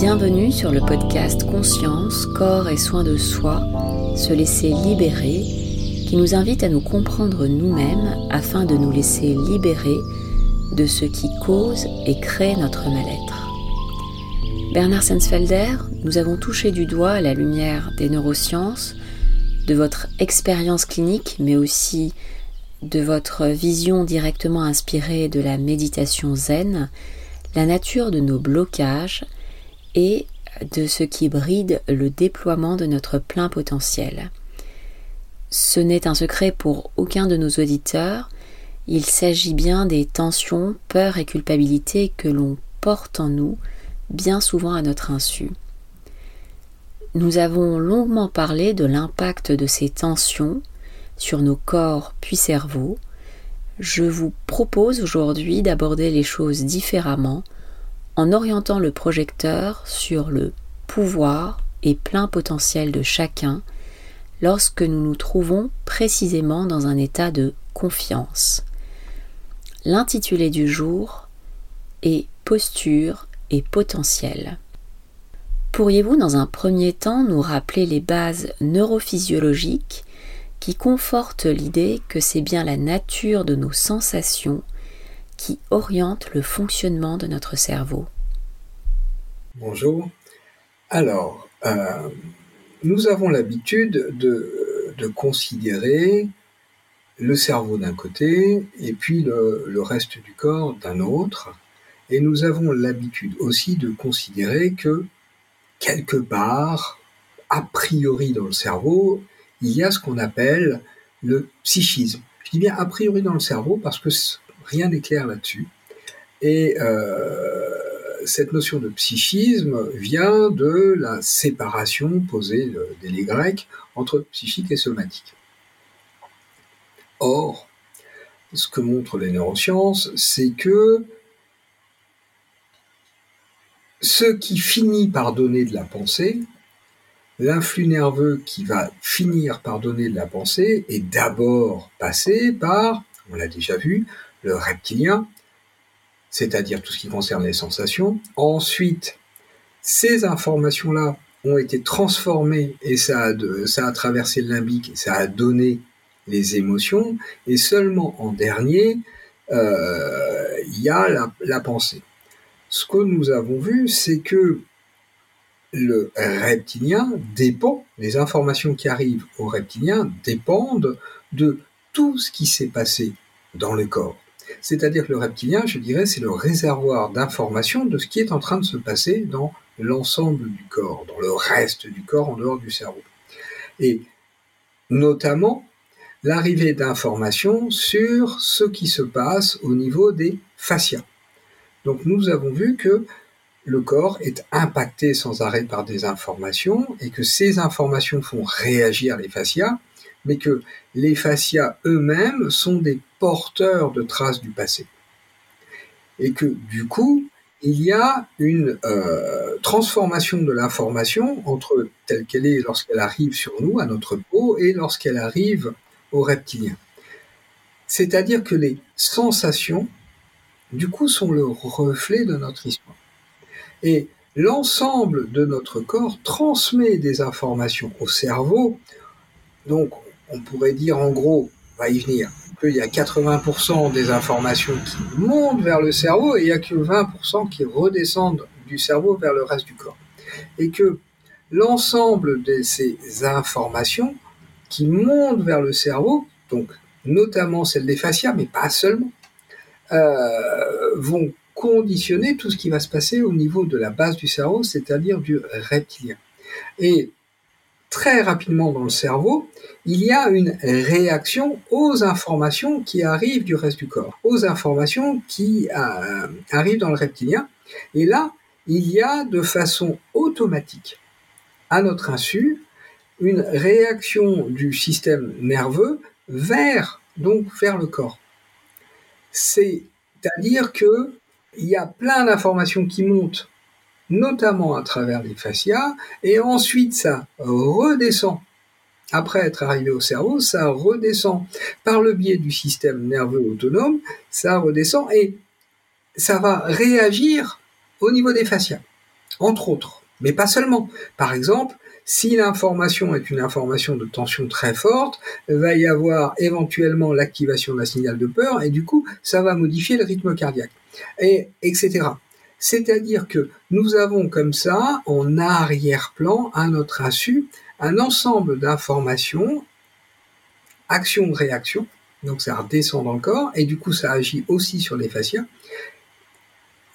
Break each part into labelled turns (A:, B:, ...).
A: Bienvenue sur le podcast Conscience, corps et soins de soi, se laisser libérer, qui nous invite à nous comprendre nous-mêmes afin de nous laisser libérer de ce qui cause et crée notre mal-être. Bernard Sensfelder, nous avons touché du doigt la lumière des neurosciences, de votre expérience clinique, mais aussi de votre vision directement inspirée de la méditation zen, la nature de nos blocages et de ce qui bride le déploiement de notre plein potentiel. Ce n'est un secret pour aucun de nos auditeurs, il s'agit bien des tensions, peurs et culpabilités que l'on porte en nous, bien souvent à notre insu. Nous avons longuement parlé de l'impact de ces tensions sur nos corps puis cerveau, je vous propose aujourd'hui d'aborder les choses différemment en orientant le projecteur sur le pouvoir et plein potentiel de chacun lorsque nous nous trouvons précisément dans un état de confiance. L'intitulé du jour est Posture et potentiel. Pourriez-vous dans un premier temps nous rappeler les bases neurophysiologiques qui conforte l'idée que c'est bien la nature de nos sensations qui oriente le fonctionnement de notre cerveau.
B: Bonjour. Alors, euh, nous avons l'habitude de, de, considérer le cerveau d'un côté et puis le, le reste du corps d'un autre. Et nous avons l'habitude aussi de considérer que quelque part, a priori dans le cerveau, il y a ce qu'on appelle le psychisme. Je dis bien a priori dans le cerveau parce que rien n'est clair là-dessus. Et euh, cette notion de psychisme vient de la séparation posée dès les Grecs entre psychique et somatique. Or, ce que montrent les neurosciences, c'est que ce qui finit par donner de la pensée, l'influx nerveux qui va finir par donner de la pensée est d'abord passé par, on l'a déjà vu, le reptilien, c'est-à-dire tout ce qui concerne les sensations. Ensuite, ces informations-là ont été transformées et ça a, traversé le limbique ça a donné les émotions. Et seulement en dernier, euh, il y a la pensée. Ce que nous avons vu, c'est que le reptilien dépend, les informations qui arrivent au reptilien dépendent de tout ce qui s'est passé dans le corps. C'est-à-dire que le reptilien, je dirais, c'est le réservoir d'informations de ce qui est en train de se passer dans l'ensemble du corps, dans le reste du corps en dehors du cerveau. Et notamment l'arrivée d'informations sur ce qui se passe au niveau des fascias. Donc nous avons vu que le corps est impacté sans arrêt par des informations et que ces informations font réagir les fascias, mais que les fascias eux-mêmes sont des porteurs de traces du passé. Et que du coup, il y a une euh, transformation de l'information entre telle qu'elle est lorsqu'elle arrive sur nous, à notre peau, et lorsqu'elle arrive aux reptiliens. C'est-à-dire que les sensations, du coup, sont le reflet de notre histoire. Et l'ensemble de notre corps transmet des informations au cerveau. Donc, on pourrait dire en gros, va y venir, qu'il y a 80% des informations qui montent vers le cerveau et il n'y a que 20% qui redescendent du cerveau vers le reste du corps. Et que l'ensemble de ces informations qui montent vers le cerveau, donc notamment celles des fascias, mais pas seulement, euh, vont conditionner tout ce qui va se passer au niveau de la base du cerveau, c'est-à-dire du reptilien. Et très rapidement dans le cerveau, il y a une réaction aux informations qui arrivent du reste du corps, aux informations qui euh, arrivent dans le reptilien. Et là, il y a de façon automatique, à notre insu, une réaction du système nerveux vers donc vers le corps. C'est-à-dire que il y a plein d'informations qui montent, notamment à travers les fascias, et ensuite ça redescend. Après être arrivé au cerveau, ça redescend par le biais du système nerveux autonome, ça redescend et ça va réagir au niveau des fascias. entre autres, mais pas seulement. Par exemple, si l'information est une information de tension très forte, va y avoir éventuellement l'activation d'un signal de peur et du coup, ça va modifier le rythme cardiaque, et etc. C'est-à-dire que nous avons comme ça, en arrière-plan, à notre insu, un ensemble d'informations, action-réaction, donc ça redescend dans le corps, et du coup ça agit aussi sur les fascias,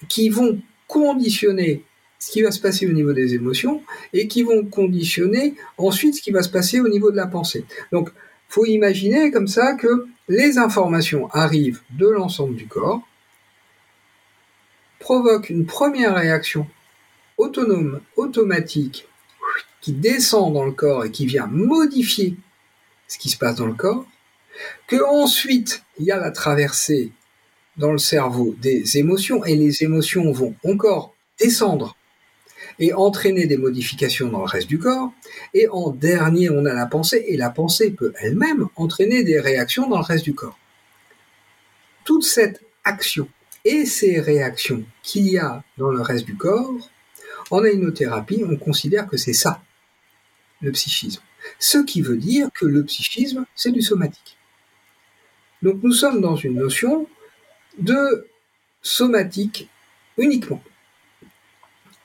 B: qui vont conditionner ce qui va se passer au niveau des émotions et qui vont conditionner ensuite ce qui va se passer au niveau de la pensée. Donc, faut imaginer comme ça que les informations arrivent de l'ensemble du corps, provoquent une première réaction autonome, automatique, qui descend dans le corps et qui vient modifier ce qui se passe dans le corps, que ensuite il y a la traversée dans le cerveau des émotions et les émotions vont encore descendre et entraîner des modifications dans le reste du corps. Et en dernier, on a la pensée, et la pensée peut elle-même entraîner des réactions dans le reste du corps. Toute cette action et ces réactions qu'il y a dans le reste du corps, en aïnothérapie, on considère que c'est ça, le psychisme. Ce qui veut dire que le psychisme, c'est du somatique. Donc nous sommes dans une notion de somatique uniquement.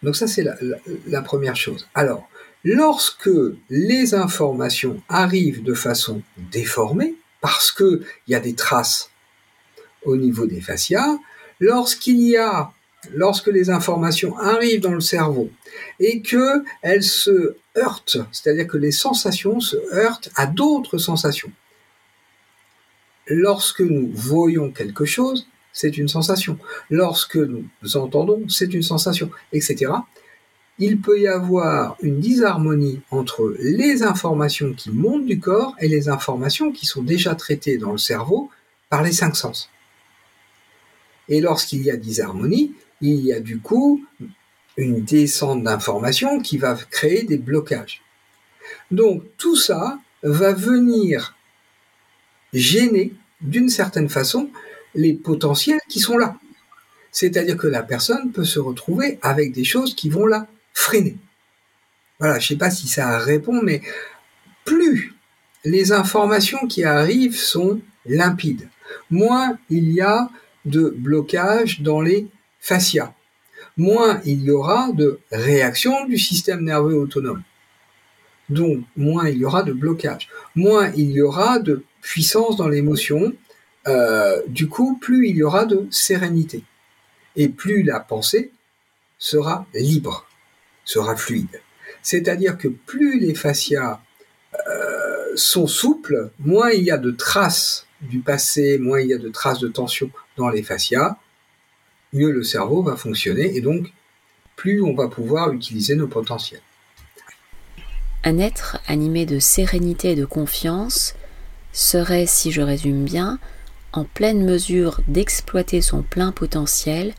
B: Donc ça, c'est la, première chose. Alors, lorsque les informations arrivent de façon déformée, parce qu'il y a des traces au niveau des fascias, lorsqu'il y a, lorsque les informations arrivent dans le cerveau et que elles se heurtent, c'est-à-dire que les sensations se heurtent à d'autres sensations. Lorsque nous voyons quelque chose, c'est une sensation. Lorsque nous entendons, c'est une sensation, etc. Il peut y avoir une disharmonie entre les informations qui montent du corps et les informations qui sont déjà traitées dans le cerveau par les cinq sens. Et lorsqu'il y a disharmonie, il y a du coup une descente d'informations qui va créer des blocages. Donc tout ça va venir gêner d'une certaine façon les potentiels qui sont là. C'est-à-dire que la personne peut se retrouver avec des choses qui vont la freiner. Voilà, je ne sais pas si ça répond, mais plus les informations qui arrivent sont limpides, moins il y a de blocage dans les fascias, moins il y aura de réaction du système nerveux autonome. Donc, moins il y aura de blocage, moins il y aura de puissance dans l'émotion, euh, du coup, plus il y aura de sérénité. Et plus la pensée sera libre, sera fluide. C'est-à-dire que plus les fascias euh, sont souples, moins il y a de traces du passé, moins il y a de traces de tension les fascias, mieux le cerveau va fonctionner et donc plus on va pouvoir utiliser nos potentiels.
A: Un être animé de sérénité et de confiance serait, si je résume bien, en pleine mesure d'exploiter son plein potentiel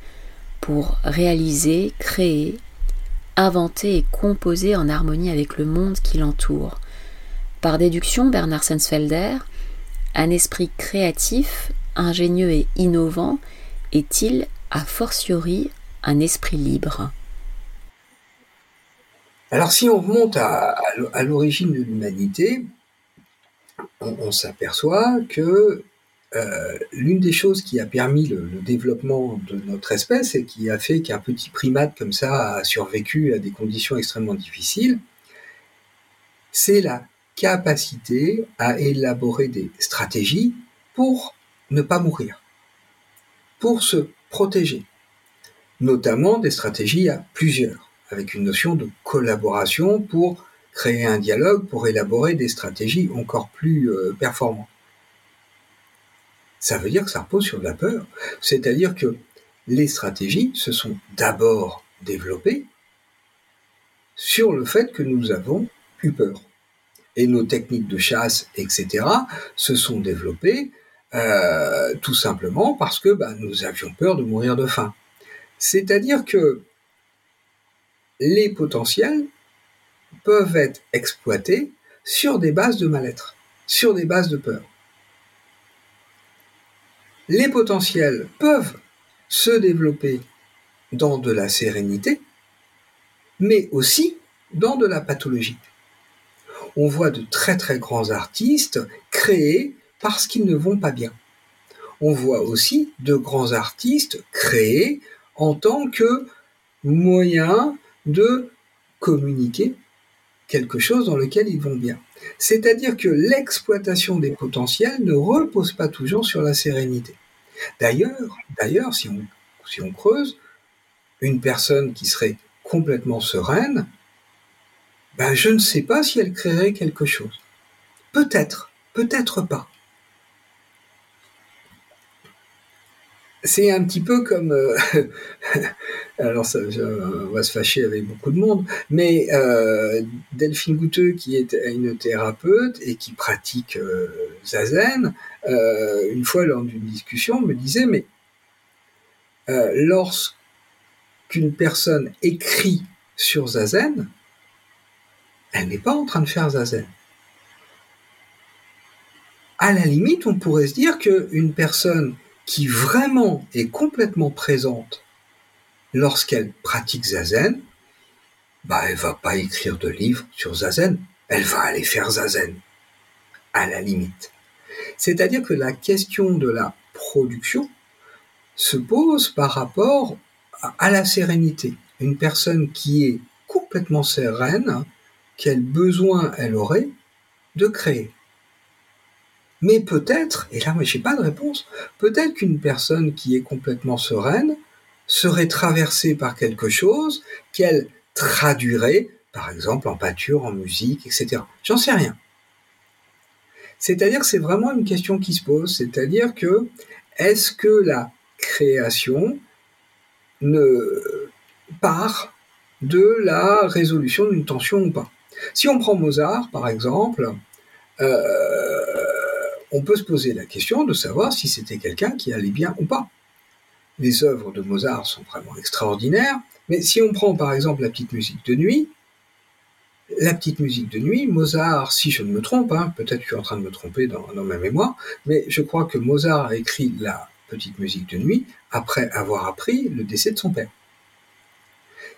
A: pour réaliser, créer, inventer et composer en harmonie avec le monde qui l'entoure. Par déduction, Bernard Sensfelder, un esprit créatif, ingénieux et innovant est-il a fortiori un esprit libre?
B: Alors si on remonte à, l'origine de l'humanité, on s'aperçoit que euh, l'une des choses qui a permis le, développement de notre espèce et qui a fait qu'un petit primate comme ça a survécu à des conditions extrêmement difficiles, c'est la capacité à élaborer des stratégies pour ne pas mourir, pour se protéger, notamment des stratégies à plusieurs, avec une notion de collaboration pour créer un dialogue, pour élaborer des stratégies encore plus euh, performantes ça veut dire que ça repose sur de la peur. C'est-à-dire que les stratégies se sont d'abord développées sur le fait que nous avons eu peur. Et nos techniques de chasse, etc., se sont développées euh, tout simplement parce que bah, nous avions peur de mourir de faim. C'est-à-dire que les potentiels peuvent être exploités sur des bases de mal-être, sur des bases de peur les potentiels peuvent se développer dans de la sérénité, mais aussi dans de la pathologie. On voit de très très grands artistes créés parce qu'ils ne vont pas bien. On voit aussi de grands artistes créés en tant que moyen de communiquer quelque chose dans lequel ils vont bien. C'est-à-dire que l'exploitation des potentiels ne repose pas toujours sur la sérénité. D'ailleurs, d'ailleurs, si on, si on creuse, une personne qui serait complètement sereine, ben je ne sais pas si elle créerait quelque chose. Peut-être, peut-être pas. C'est un petit peu comme, euh, alors on va se fâcher avec beaucoup de monde, mais euh, Delphine Gouteux, qui est une thérapeute et qui pratique euh, zazen, une fois lors d'une discussion, me disait, mais lorsqu'une personne écrit sur zazen, elle n'est pas en train de faire zazen. À la limite, on pourrait se dire qu'une personne qui vraiment est complètement présente lorsqu'elle pratique zazen, bah elle va pas écrire de livre sur zazen, elle va aller faire zazen, à la limite. C'est-à-dire que la question de la production se pose par rapport à la sérénité. Une personne qui est complètement sereine, quel besoin elle aurait de créer mais peut-être, et là, moi, j'ai pas de réponse, peut-être qu'une personne qui est complètement sereine serait traversée par quelque chose qu'elle traduirait, par exemple, en peinture, en musique, etc. J'en sais rien. C'est-à-dire que c'est vraiment une question qui se pose, c'est-à-dire que est-ce que la création ne part de la résolution d'une tension ou pas? Si on prend Mozart, par exemple, euh, on peut se poser la question de savoir si c'était quelqu'un qui allait bien ou pas. Les œuvres de Mozart sont vraiment extraordinaires, mais si on prend par exemple la petite musique de nuit, la petite musique de nuit, Mozart, si je ne me trompe, hein, peut-être que je suis en train de me tromper dans, dans ma mémoire, mais je crois que Mozart a écrit la petite musique de nuit après avoir appris le décès de son père.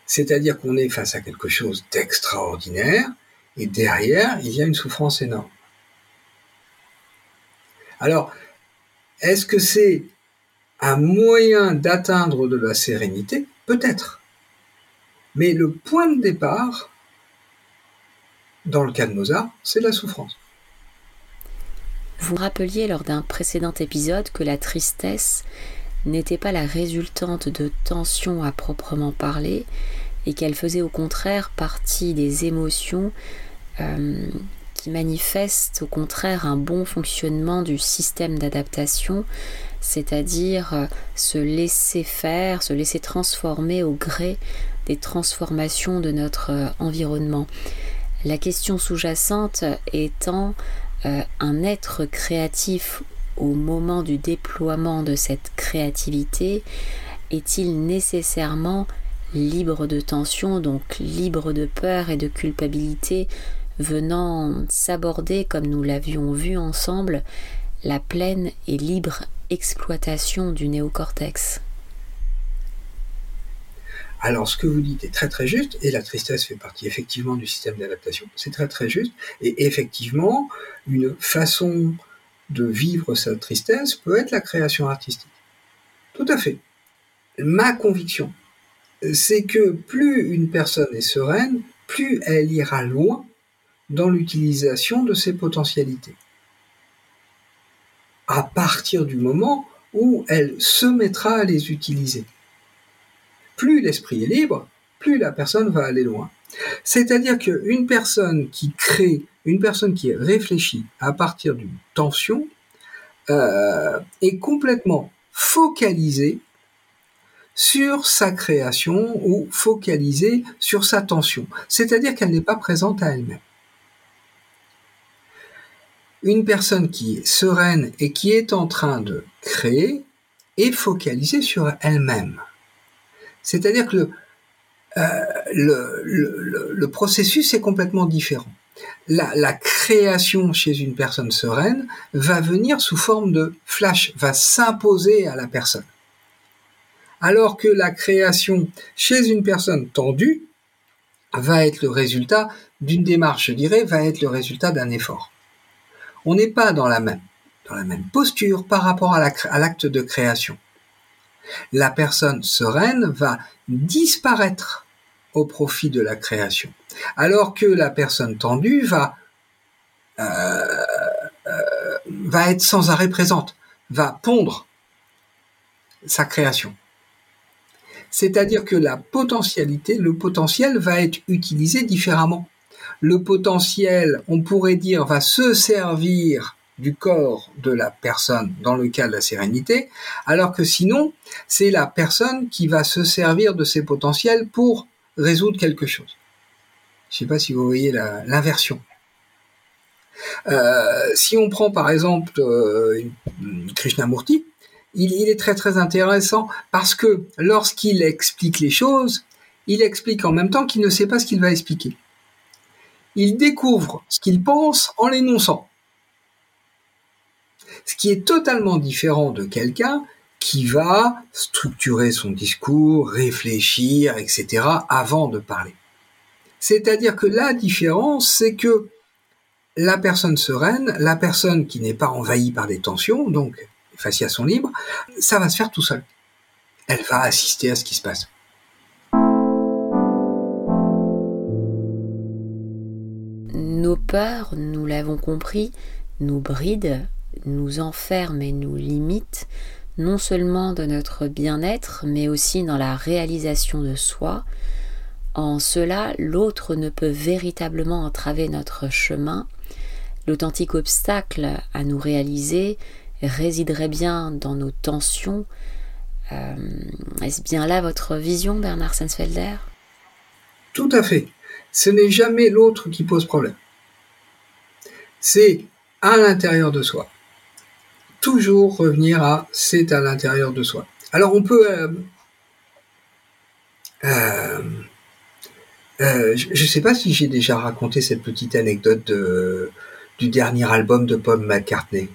B: C'est-à-dire qu'on est face à quelque chose d'extraordinaire, et derrière, il y a une souffrance énorme. Alors, est-ce que c'est un moyen d'atteindre de la sérénité? Peut-être. Mais le point de départ, dans le cas de Mozart, c'est la souffrance.
A: Vous rappeliez lors d'un précédent épisode que la tristesse n'était pas la résultante de tensions à proprement parler et qu'elle faisait au contraire partie des émotions euh, manifeste au contraire un bon fonctionnement du système d'adaptation, c'est-à-dire euh, se laisser faire, se laisser transformer au gré des transformations de notre euh, environnement. La question sous-jacente étant euh, un être créatif au moment du déploiement de cette créativité est-il nécessairement libre de tension, donc libre de peur et de culpabilité venant s'aborder, comme nous l'avions vu ensemble, la pleine et libre exploitation du néocortex.
B: Alors, ce que vous dites est très très juste, et la tristesse fait partie effectivement du système d'adaptation. C'est très très juste, et effectivement, une façon de vivre sa tristesse peut être la création artistique. Tout à fait. Ma conviction, c'est que plus une personne est sereine, plus elle ira loin dans l'utilisation de ses potentialités. À partir du moment où elle se mettra à les utiliser. Plus l'esprit est libre, plus la personne va aller loin. C'est-à-dire qu'une personne qui crée, une personne qui réfléchit à partir d'une tension, euh, est complètement focalisée sur sa création ou focalisée sur sa tension. C'est-à-dire qu'elle n'est pas présente à elle-même une personne qui est sereine et qui est en train de créer est focalisée sur elle-même. C'est-à-dire que le, euh, le, processus est complètement différent. La, la, création chez une personne sereine va venir sous forme de flash, va s'imposer à la personne. Alors que la création chez une personne tendue va être le résultat d'une démarche, je dirais, va être le résultat d'un effort. On n'est pas dans la même, dans la même posture par rapport à l'acte de création. La personne sereine va disparaître au profit de la création, alors que la personne tendue va euh, euh, va être sans arrêt présente, va pondre sa création. C'est-à-dire que la potentialité, le potentiel va être utilisé différemment. Le potentiel, on pourrait dire, va se servir du corps de la personne dans le cas de la sérénité, alors que sinon, c'est la personne qui va se servir de ses potentiels pour résoudre quelque chose. Je ne sais pas si vous voyez l'inversion. Euh, si on prend par exemple euh, Krishnamurti, il, est très très intéressant parce que lorsqu'il explique les choses, il explique en même temps qu'il ne sait pas ce qu'il va expliquer. Il découvre ce qu'il pense en l'énonçant. Ce qui est totalement différent de quelqu'un qui va structurer son discours, réfléchir, etc., avant de parler. C'est-à-dire que la différence, c'est que la personne sereine, la personne qui n'est pas envahie par des tensions, donc à son libre, ça va se faire tout seul. Elle va assister à ce qui se passe.
A: Nous l'avons compris, nous brident, nous enferment et nous limitent, non seulement de notre bien-être, mais aussi dans la réalisation de soi. En cela, l'autre ne peut véritablement entraver notre chemin. L'authentique obstacle à nous réaliser résiderait bien dans nos tensions. Euh, est-ce bien là votre vision, Bernard Sensfelder?
B: Tout à fait. Ce n'est jamais l'autre qui pose problème. C'est à l'intérieur de soi. Toujours revenir à c'est à l'intérieur de soi. Alors on peut... Euh, euh, je ne sais pas si j'ai déjà raconté cette petite anecdote du dernier album de Paul McCartney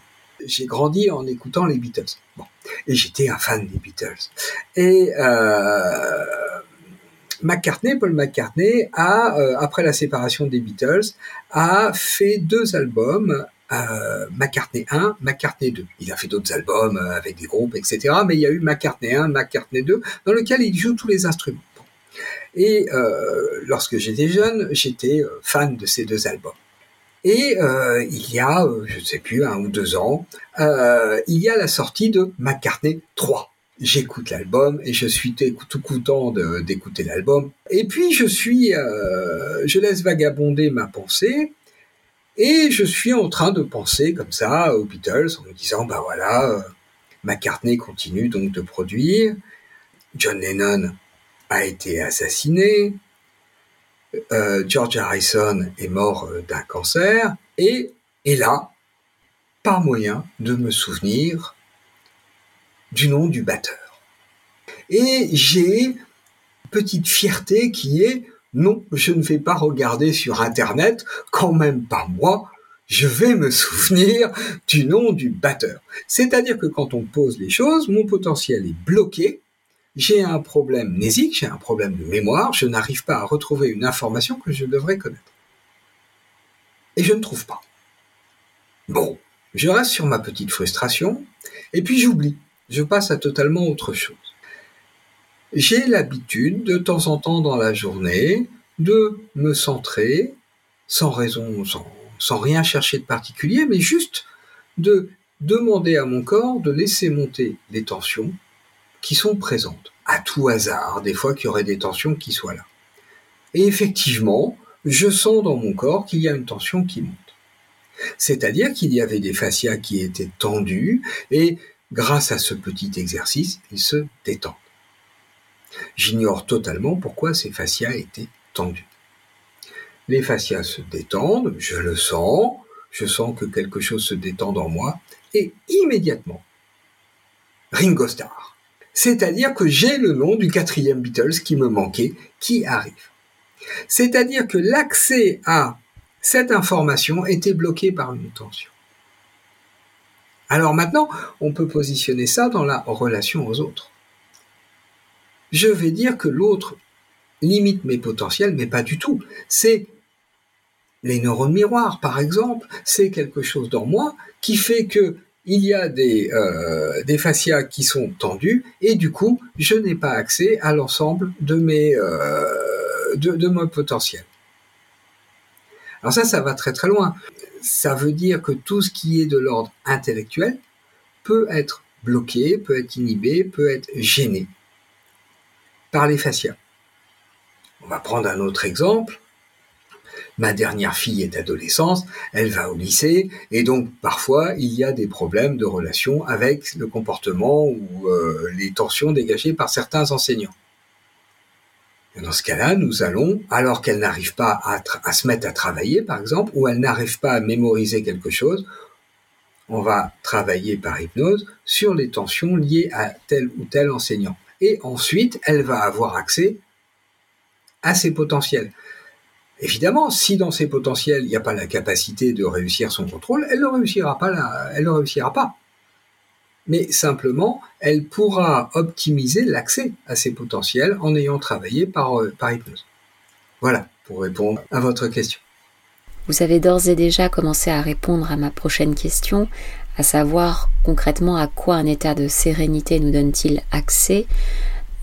B: j'ai grandi en écoutant les Beatles. Et j'étais un fan des Beatles. Et euh, McCartney, Paul McCartney, a, euh, après la séparation des Beatles, a fait deux albums, euh, McCartney 1, McCartney 2. Il a fait d'autres albums euh, avec des groupes, etc. Mais il y a eu McCartney 1, McCartney 2, dans lequel il joue tous les instruments. Et euh, lorsque j'étais jeune, j'étais euh, fan de ces deux albums. Et euh, il y a, euh, je ne sais plus, un ou deux ans, euh, il y a la sortie de McCartney 3. J'écoute l'album et je suis tout content d'écouter l'album. Et puis je suis, euh, je laisse vagabonder ma pensée et je suis en train de penser comme ça aux Beatles en me disant, bah voilà, euh, McCartney continue donc de produire, John Lennon a été assassiné, euh, George Harrison est mort d'un cancer. Et est là, pas moyen de me souvenir du nom du batteur. Et j'ai une petite fierté qui est non, je ne vais pas regarder sur Internet, quand même pas moi, je vais me souvenir du nom du batteur. C'est-à-dire que quand on pose les choses, mon potentiel est bloqué j'ai un problème mnésique, j'ai un problème de mémoire, je n'arrive pas à retrouver une information que je devrais connaître. Et je ne trouve pas. Bon, je reste sur ma petite frustration, et puis j'oublie, je passe à totalement autre chose. J'ai l'habitude, de temps en temps dans la journée, de me centrer, sans raison, sans, sans rien chercher de particulier, mais juste de demander à mon corps de laisser monter les tensions qui sont présentes, à tout hasard, des fois qu'il y aurait des tensions qui soient là. Et effectivement, je sens dans mon corps qu'il y a une tension qui monte. C'est-à-dire qu'il y avait des fascias qui étaient tendus et grâce à ce petit exercice, ils se détendent. J'ignore totalement pourquoi ces fascias étaient tendus. Les fascias se détendent, je le sens, je sens que quelque chose se détend en moi et immédiatement, Ringo Starr c'est-à-dire que j'ai le nom du quatrième Beatles qui me manquait, qui arrive. C'est-à-dire que l'accès à cette information était bloqué par une tension. Alors maintenant, on peut positionner ça dans la relation aux autres. Je vais dire que l'autre limite mes potentiels, mais pas du tout. C'est les neurones miroirs, par exemple, c'est quelque chose dans moi qui fait que il y a des, euh, fascias qui sont tendus et du coup, je n'ai pas accès à l'ensemble de mes euh, de, de mon. Alors ça, ça va très très loin. Ça veut dire que tout ce qui est de l'ordre intellectuel peut être bloqué, peut être inhibé, peut être gêné par les fascias. On va prendre un autre exemple. Ma dernière fille est adolescente, elle va au lycée, et donc parfois il y a des problèmes de relation avec le comportement ou euh, les tensions dégagées par certains enseignants. Dans ce cas-là, nous allons, alors qu'elle n'arrive pas à, se mettre à travailler, par exemple, ou elle n'arrive pas à mémoriser quelque chose, on va travailler par hypnose sur les tensions liées à tel ou tel enseignant. Et ensuite, elle va avoir accès à ses potentiels. Évidemment, si dans ses potentiels, il n'y a pas la capacité de réussir son contrôle, elle ne réussira pas. elle ne réussira pas. Mais simplement, elle pourra optimiser l'accès à ses potentiels en ayant travaillé par, euh, par hypnose. Voilà, pour répondre à votre question.
A: Vous avez d'ores et déjà commencé à répondre à ma prochaine question, à savoir concrètement à quoi un état de sérénité nous donne-t-il accès?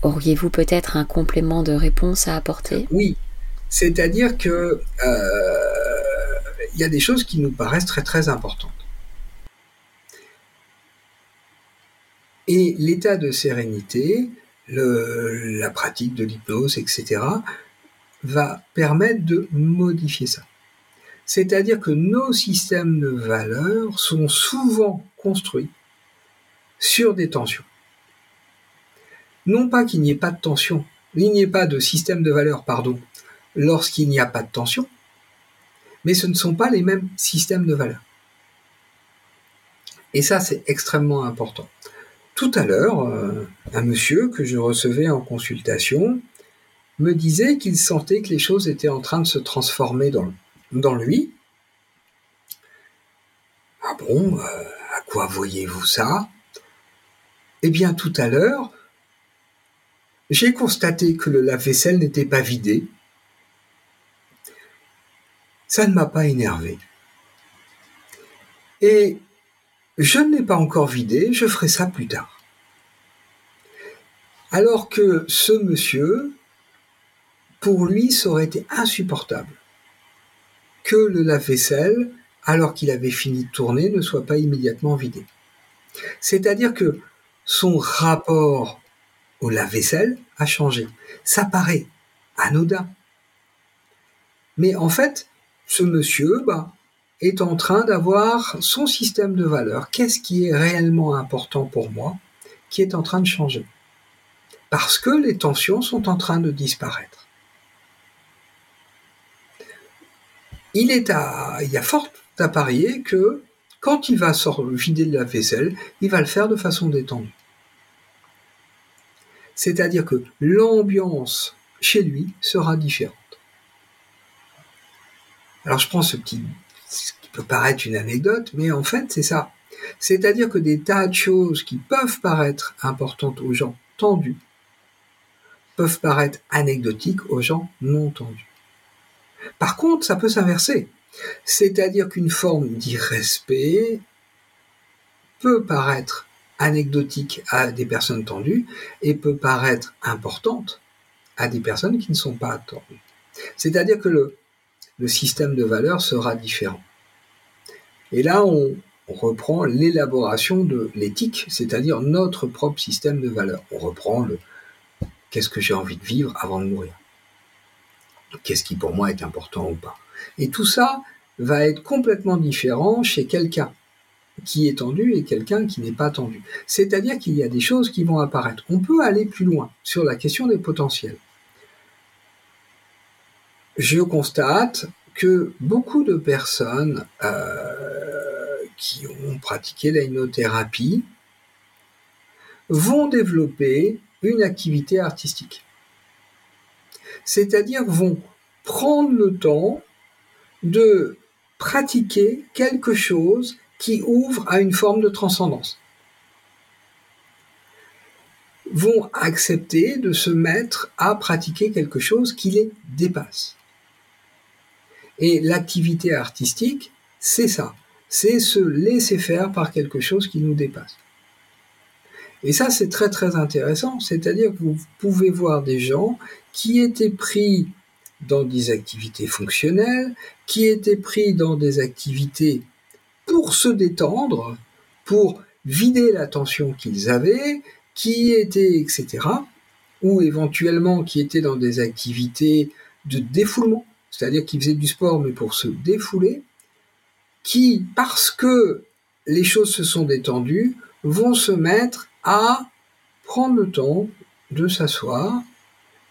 A: Auriez-vous peut-être un complément de réponse à apporter?
B: Oui, c'est-à-dire que euh, il y a des choses qui nous paraissent très très importantes. Et l'état de sérénité, la pratique de l'hypnose, etc., va permettre de modifier ça. C'est-à-dire que nos systèmes de valeurs sont souvent construits sur des tensions. Non pas qu'il n'y ait pas de tension, il n'y ait pas de système de valeurs, pardon, lorsqu'il n'y a pas de tension, mais ce ne sont pas les mêmes systèmes de valeurs. Et ça, c'est extrêmement important. Tout à l'heure, euh, un monsieur que je recevais en consultation me disait qu'il sentait que les choses étaient en train de se transformer dans, lui. Ah bon, euh, à quoi voyez-vous ça? Eh bien, tout à l'heure, j'ai constaté que le lave-vaisselle n'était pas vidé ça ne m'a pas énervé. Et je ne l'ai pas encore vidé, je ferai ça plus tard. Alors que ce monsieur, pour lui, ça aurait été insupportable que le lave-vaisselle, alors qu'il avait fini de tourner, ne soit pas immédiatement vidé. C'est-à-dire que son rapport au lave-vaisselle a changé. Ça paraît anodin. Mais en fait, ce monsieur bah, est en train d'avoir son système de valeurs. Qu'est-ce qui est réellement important pour moi qui est en train de changer? Parce que les tensions sont en train de disparaître. Il, est à, il y a fort à parier que quand il va vider de la vaisselle, il va le faire de façon détendue. C'est-à-dire que l'ambiance chez lui sera différente. Alors je prends ce petit, ce qui peut paraître une anecdote, mais en fait c'est ça. C'est-à-dire que des tas de choses qui peuvent paraître importantes aux gens tendus peuvent paraître anecdotiques aux gens non tendus. Par contre, ça peut s'inverser. C'est-à-dire qu'une forme d'irrespect peut paraître anecdotique à des personnes tendues et peut paraître importante à des personnes qui ne sont pas tendues. C'est-à-dire que le, le système de valeurs sera différent. Et là, on, reprend l'élaboration de l'éthique, c'est-à-dire notre propre système de valeurs. On reprend le qu'est-ce que j'ai envie de vivre avant de mourir? Qu'est-ce qui pour moi est important ou pas? Et tout ça va être complètement différent chez quelqu'un qui est tendu et quelqu'un qui n'est pas tendu. C'est-à-dire qu'il y a des choses qui vont apparaître. On peut aller plus loin sur la question des potentiels je constate que beaucoup de personnes euh, qui ont pratiqué la vont développer une activité artistique. C'est-à-dire vont prendre le temps de pratiquer quelque chose qui ouvre à une forme de transcendance. vont accepter de se mettre à pratiquer quelque chose qui les dépasse. Et l'activité artistique, c'est ça, c'est se laisser faire par quelque chose qui nous dépasse. Et ça, c'est très très intéressant, c'est-à-dire que vous pouvez voir des gens qui étaient pris dans des activités fonctionnelles, qui étaient pris dans des activités pour se détendre, pour vider la tension qu'ils avaient, qui étaient, etc., ou éventuellement qui étaient dans des activités de défoulement, c'est-à-dire qui faisaient du sport mais pour se défouler, qui, parce que les choses se sont détendues, vont se mettre à prendre le temps de s'asseoir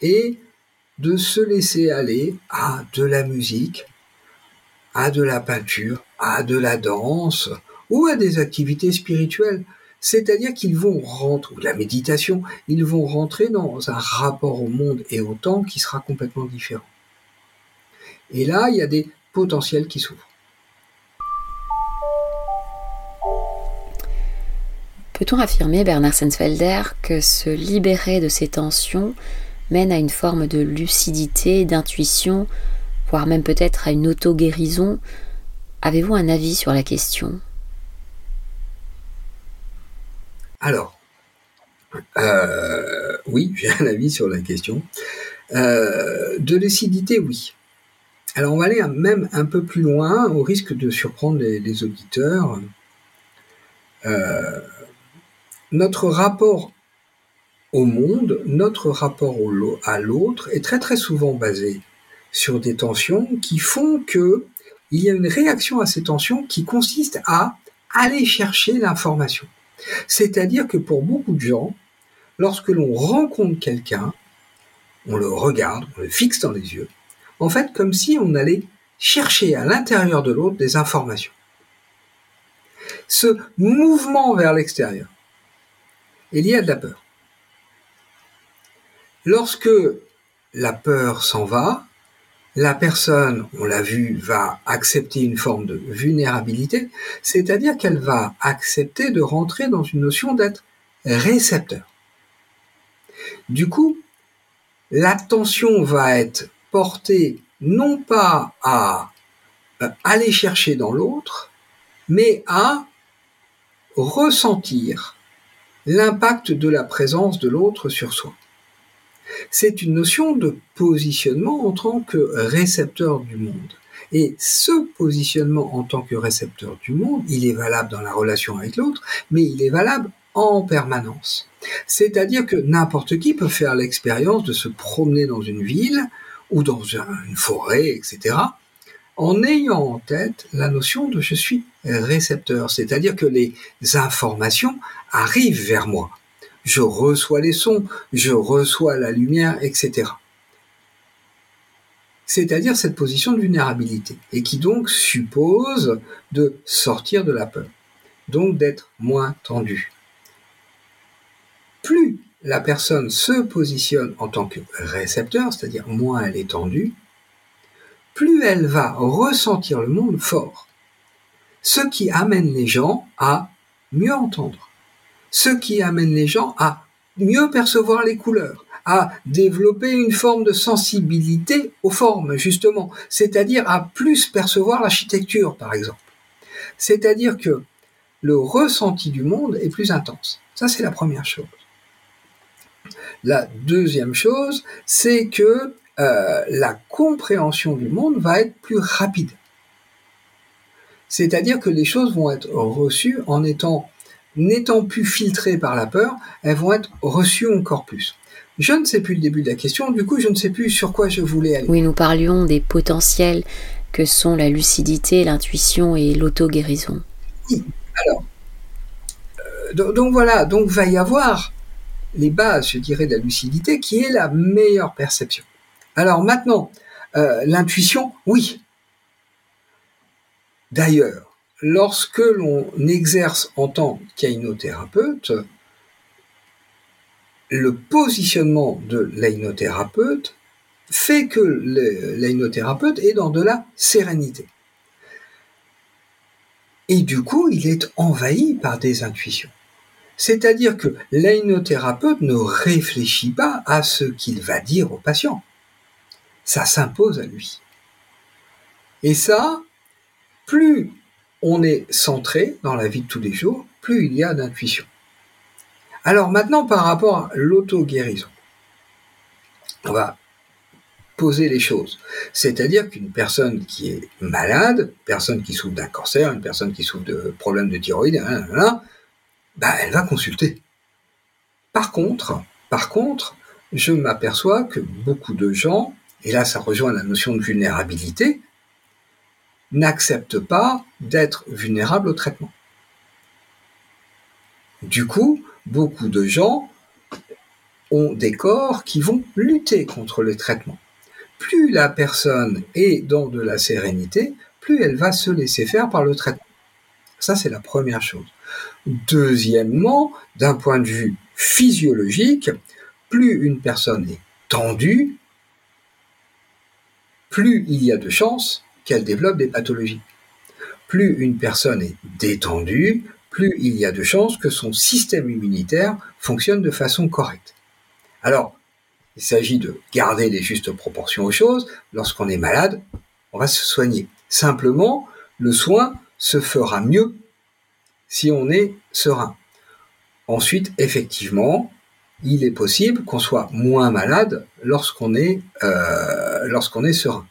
B: et de se laisser aller à de la musique, à de la peinture, à de la danse ou à des activités spirituelles. C'est-à-dire qu'ils vont rentrer, ou la méditation, ils vont rentrer dans un rapport au monde et au temps qui sera complètement différent. Et là, il y a des potentiels qui s'ouvrent.
A: Peut-on affirmer, Bernard Sensfelder, que se libérer de ces tensions mène à une forme de lucidité, d'intuition, voire même peut-être à une auto-guérison? Avez-vous un avis sur la question?
B: Alors, euh, oui, j'ai un avis sur la question. Euh, de lucidité, oui. Alors on va aller même un peu plus loin, au risque de surprendre les, auditeurs. Euh, notre rapport au monde, notre rapport à l'autre est très très souvent basé sur des tensions qui font que il y a une réaction à ces tensions qui consiste à aller chercher l'information. C'est-à-dire que pour beaucoup de gens, lorsque l'on rencontre quelqu'un, on le regarde, on le fixe dans les yeux, en fait comme si on allait chercher à l'intérieur de l'autre des informations. Ce mouvement vers l'extérieur est lié à de la peur. Lorsque la peur s'en va, la personne, on l'a vu, va accepter une forme de vulnérabilité, c'est-à-dire qu'elle va accepter de rentrer dans une notion d'être récepteur. Du coup, l'attention va être non pas à euh, aller chercher dans l'autre, mais à ressentir l'impact de la présence de l'autre sur soi c'est une notion de positionnement en tant que récepteur du monde. Et ce positionnement en tant que récepteur du monde, il est valable dans la relation avec l'autre, mais il est valable en permanence. C'est-à-dire que n'importe qui peut faire l'expérience de se promener dans une ville ou dans une forêt, etc., en ayant en tête la notion de je suis récepteur, c'est-à-dire que les informations arrivent vers moi je reçois les sons, je reçois la lumière, etc. C'est-à-dire cette position de vulnérabilité, et qui donc suppose de sortir de la peur, donc d'être moins tendu. Plus la personne se positionne en tant que récepteur, c'est-à-dire moins elle est tendue, plus elle va ressentir le monde fort, ce qui amène les gens à mieux entendre ce qui amène les gens à mieux percevoir les couleurs, à développer une forme de sensibilité aux formes, justement, c'est-à-dire à plus percevoir l'architecture, par exemple. C'est-à-dire que le ressenti du monde est plus intense. Ça, c'est la première chose. La deuxième chose, c'est que euh, la compréhension du monde va être plus rapide. C'est-à-dire que les choses vont être reçues en étant n'étant plus filtrées par la peur, elles vont être reçues encore plus. Je ne sais plus le début de la question, du coup je ne sais plus sur quoi je voulais aller.
A: Oui, nous parlions des potentiels que sont la lucidité, l'intuition et l'auto-guérison.
B: Oui, alors, euh, donc, voilà, donc va y avoir les bases, je dirais, de la lucidité, qui est la meilleure perception. Alors maintenant, euh, l'intuition, oui. D'ailleurs, lorsque l'on exerce en tant qu'ainothérapeute, le positionnement de l'ainothérapeute fait que l'ainothérapeute est dans de la sérénité. Et du coup, il est envahi par des intuitions. C'est-à-dire que l'aïnothérapeute ne réfléchit pas à ce qu'il va dire au patient. Ça s'impose à lui. Et ça, plus on est centré dans la vie de tous les jours, plus il y a d'intuition. Alors maintenant, par rapport à l'auto-guérison, on va poser les choses. C'est-à-dire qu'une personne qui est malade, une personne qui souffre d'un cancer, une personne qui souffre de problèmes de thyroïde, hein, hein, hein, bah, elle va consulter. Par contre, par contre, je m'aperçois que beaucoup de gens, et là ça rejoint la notion de vulnérabilité, n'acceptent pas d'être vulnérables au traitement. Du coup, beaucoup de gens ont des corps qui vont lutter contre le traitement. Plus la personne est dans de la sérénité, plus elle va se laisser faire par le traitement. Ça, c'est la première chose. Deuxièmement, d'un point de vue physiologique, plus une personne est tendue, plus il y a de chances qu'elle développe des pathologies. Plus une personne est détendue, plus il y a de chances que son système immunitaire fonctionne de façon correcte. Alors, il s'agit de garder les justes proportions aux choses. Lorsqu'on est malade, on va se soigner. Simplement, le soin se fera mieux si on est serein. Ensuite, effectivement, il est possible qu'on soit moins malade lorsqu'on est, euh, est serein.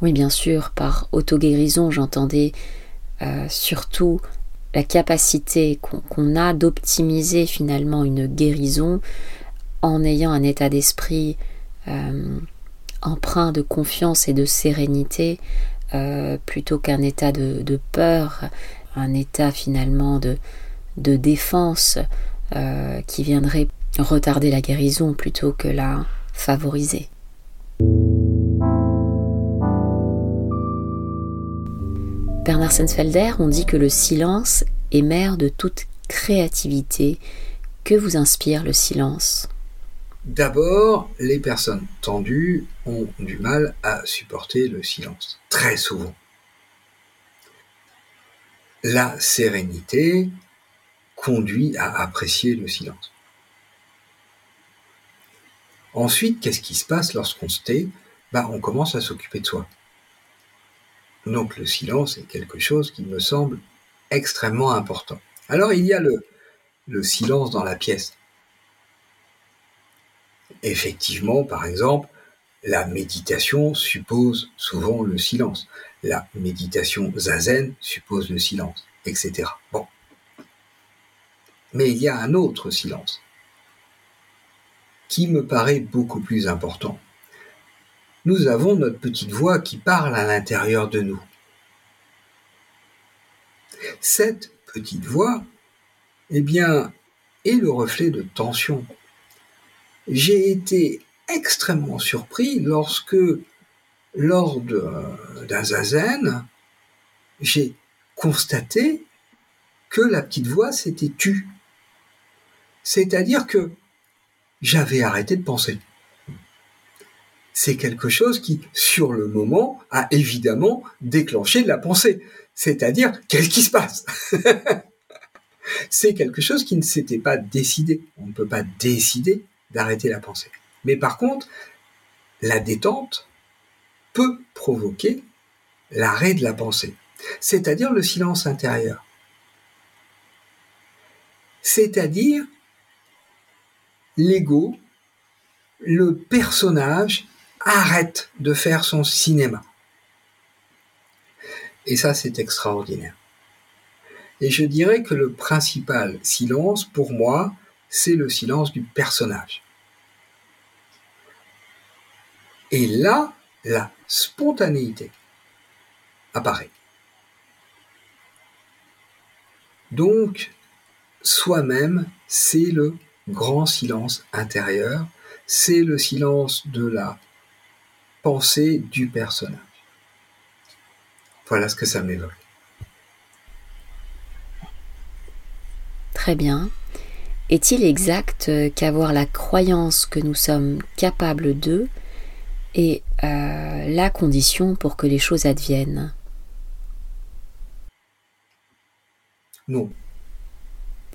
A: Oui, bien sûr, par auto-guérison, j'entendais euh, surtout la capacité qu'on a d'optimiser finalement une guérison en ayant un état d'esprit euh, empreint de confiance et de sérénité plutôt qu'un état de, peur un état finalement de, défense euh, qui viendrait retarder la guérison plutôt que la favoriser. Bernard Sensfelder, on dit que le silence est mère de toute créativité. Que vous inspire le silence?
B: D'abord, les personnes tendues ont du mal à supporter le silence, très souvent la sérénité conduit à apprécier le silence. Ensuite, qu'est-ce qui se passe lorsqu'on se tait? Bah, On commence à s'occuper de soi. Donc le silence est quelque chose qui me semble extrêmement important. Alors il y a le, le silence dans la pièce. Effectivement, par exemple, la méditation suppose souvent le silence. La méditation zazen suppose le silence, etc. Bon. Mais il y a un autre silence qui me paraît beaucoup plus important. Nous avons notre petite voix qui parle à l'intérieur de nous. Cette petite voix, eh bien, est le reflet de tension. J'ai été extrêmement surpris lorsque, lors d'un zazen, j'ai constaté que la petite voix s'était tue. C'est-à-dire que j'avais arrêté de penser. C'est quelque chose qui, sur le moment, a évidemment déclenché de la pensée. C'est-à-dire, qu'est-ce qui se passe? C'est quelque chose qui ne s'était pas décidé. On ne peut pas décider d'arrêter la pensée. Mais par contre, la détente peut provoquer l'arrêt de la pensée, c'est-à-dire le silence intérieur. C'est-à-dire l'ego, le personnage arrête de faire son cinéma. Et ça, c'est extraordinaire. Et je dirais que le principal silence, pour moi, c'est le silence du personnage. Et là, la spontanéité apparaît. Donc, soi-même, c'est le grand silence intérieur, c'est le silence de la pensée du personnage. Voilà ce que ça m'évoque.
A: Très bien. Est-il exact qu'avoir la croyance que nous sommes capables d'eux est euh, la condition pour que les choses adviennent
B: Non.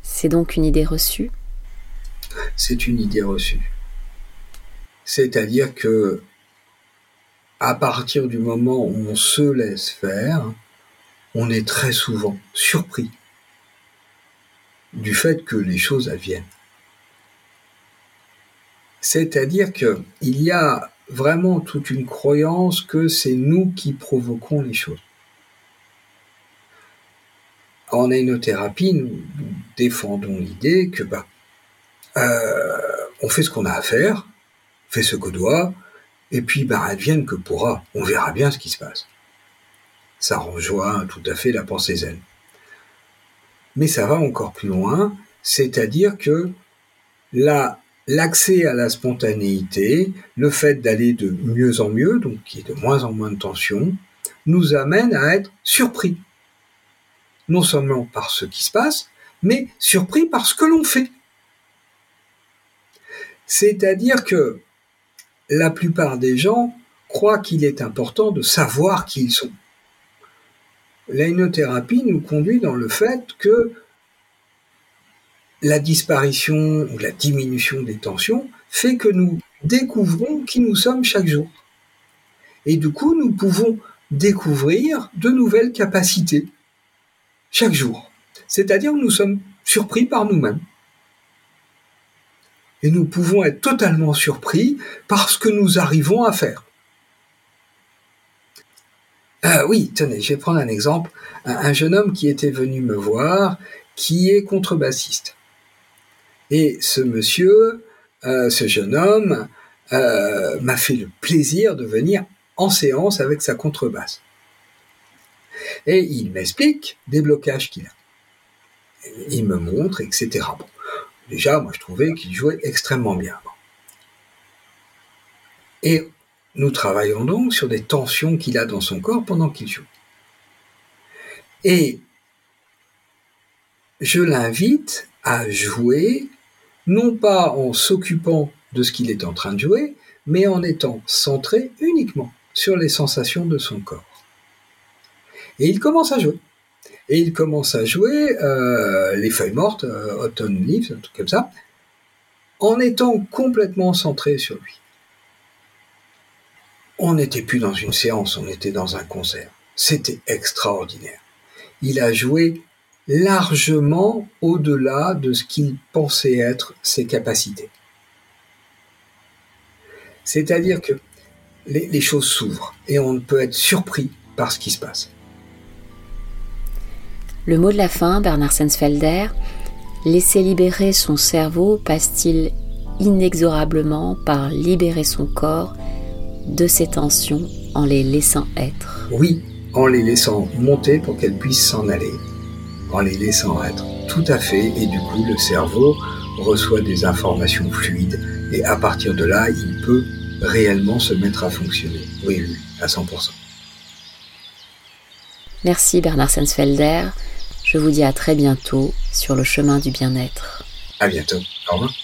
A: C'est donc une idée reçue?
B: C'est une idée reçue. C'est-à-dire que à partir du moment où on se laisse faire, on est très souvent surpris du fait que les choses adviennent. C'est-à-dire qu'il y a vraiment toute une croyance que c'est nous qui provoquons les choses. En énothérapie, nous, défendons l'idée que bah, euh, on fait ce qu'on a à faire, fait ce qu'on doit, et puis bah, advienne que pourra, on verra bien ce qui se passe. Ça rejoint tout à fait la pensée zen. Mais ça va encore plus loin, c'est-à-dire que là, l'accès à la spontanéité, le fait d'aller de mieux en mieux, donc qui est de moins en moins de tension, nous amène à être surpris. Non seulement par ce qui se passe, mais surpris par ce que l'on fait. C'est-à-dire que la plupart des gens croient qu'il est important de savoir qui ils sont. L'ainothérapie nous conduit dans le fait que la disparition ou la diminution des tensions fait que nous découvrons qui nous sommes chaque jour. Et du coup, nous pouvons découvrir de nouvelles capacités chaque jour. C'est-à-dire que nous sommes surpris par nous-mêmes. Et nous pouvons être totalement surpris par ce que nous arrivons à faire. Euh, oui, tenez, je vais prendre un exemple. Un, jeune homme qui était venu me voir, qui est contrebassiste. Et ce monsieur, euh, ce jeune homme, euh, m'a fait le plaisir de venir en séance avec sa contrebasse. Et il m'explique des blocages qu'il a. Il me montre, etc. Bon, déjà, moi je trouvais qu'il jouait extrêmement bien. Et nous travaillons donc sur des tensions qu'il a dans son corps pendant qu'il joue. Et je l'invite à jouer, non pas en s'occupant de ce qu'il est en train de jouer, mais en étant centré uniquement sur les sensations de son corps. Et il commence à jouer. Et il commence à jouer euh, les feuilles mortes, euh, autumn leaves, un truc comme ça, en étant complètement centré sur lui on n'était plus dans une séance, on était dans un concert. C'était extraordinaire. Il a joué largement au-delà de ce qu'il pensait être ses capacités. C'est-à-dire que les, choses s'ouvrent et on peut être surpris par ce qui se passe.
A: Le mot de la fin, Bernard Sensfelder, laisser libérer son cerveau passe-t-il inexorablement par libérer son corps de ces tensions en les laissant être?
B: Oui, en les laissant monter pour qu'elles puissent s'en aller, en les laissant être. Tout à fait, et du coup le cerveau reçoit des informations fluides, et à partir de là, il peut réellement se mettre à fonctionner. Oui, oui, à 100%.
A: Merci Bernard Sensfelder. Je vous dis à très bientôt sur le chemin du bien-être.
B: À bientôt. Au revoir.